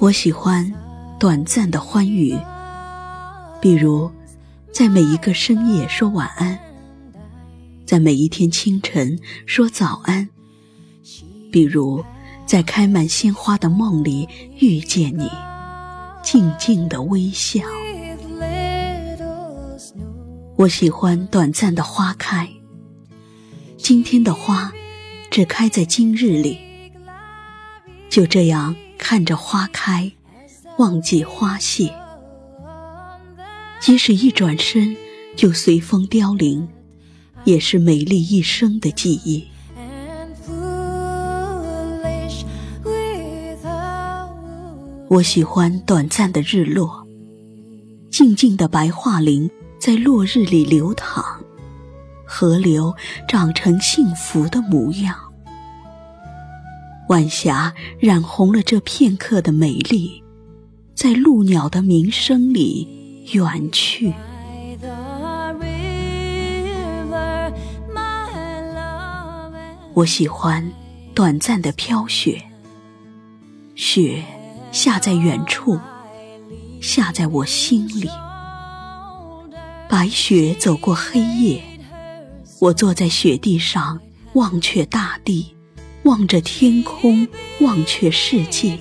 我喜欢短暂的欢愉，比如在每一个深夜说晚安，在每一天清晨说早安，比如在开满鲜花的梦里遇见你，静静的微笑。我喜欢短暂的花开，今天的花只开在今日里，就这样。看着花开，忘记花谢。即使一转身就随风凋零，也是美丽一生的记忆。我喜欢短暂的日落，静静的白桦林在落日里流淌，河流长成幸福的模样。晚霞染红了这片刻的美丽，在鹭鸟的鸣声里远去。我喜欢短暂的飘雪，雪下在远处，下在我心里。白雪走过黑夜，我坐在雪地上望却大地。望着天空，忘却世界。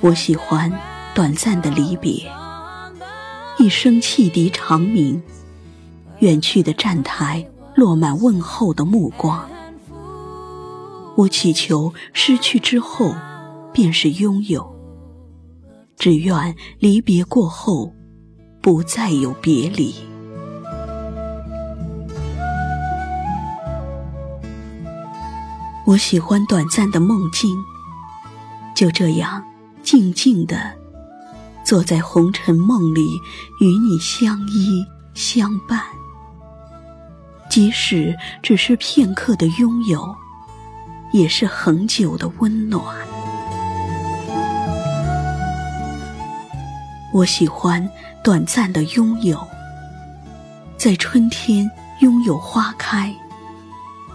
我喜欢短暂的离别，一声汽笛长鸣，远去的站台落满问候的目光。我祈求失去之后便是拥有，只愿离别过后不再有别离。我喜欢短暂的梦境，就这样静静的坐在红尘梦里，与你相依相伴。即使只是片刻的拥有，也是恒久的温暖。我喜欢短暂的拥有，在春天拥有花开。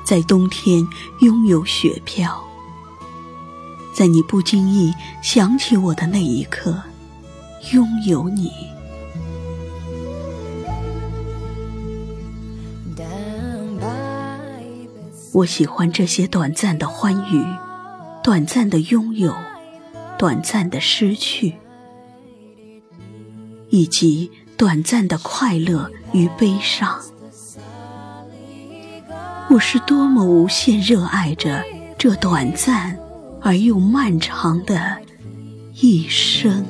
在冬天拥有雪飘，在你不经意想起我的那一刻，拥有你。我喜欢这些短暂的欢愉，短暂的拥有，短暂的失去，以及短暂的快乐与悲伤。我是多么无限热爱着这短暂而又漫长的一生。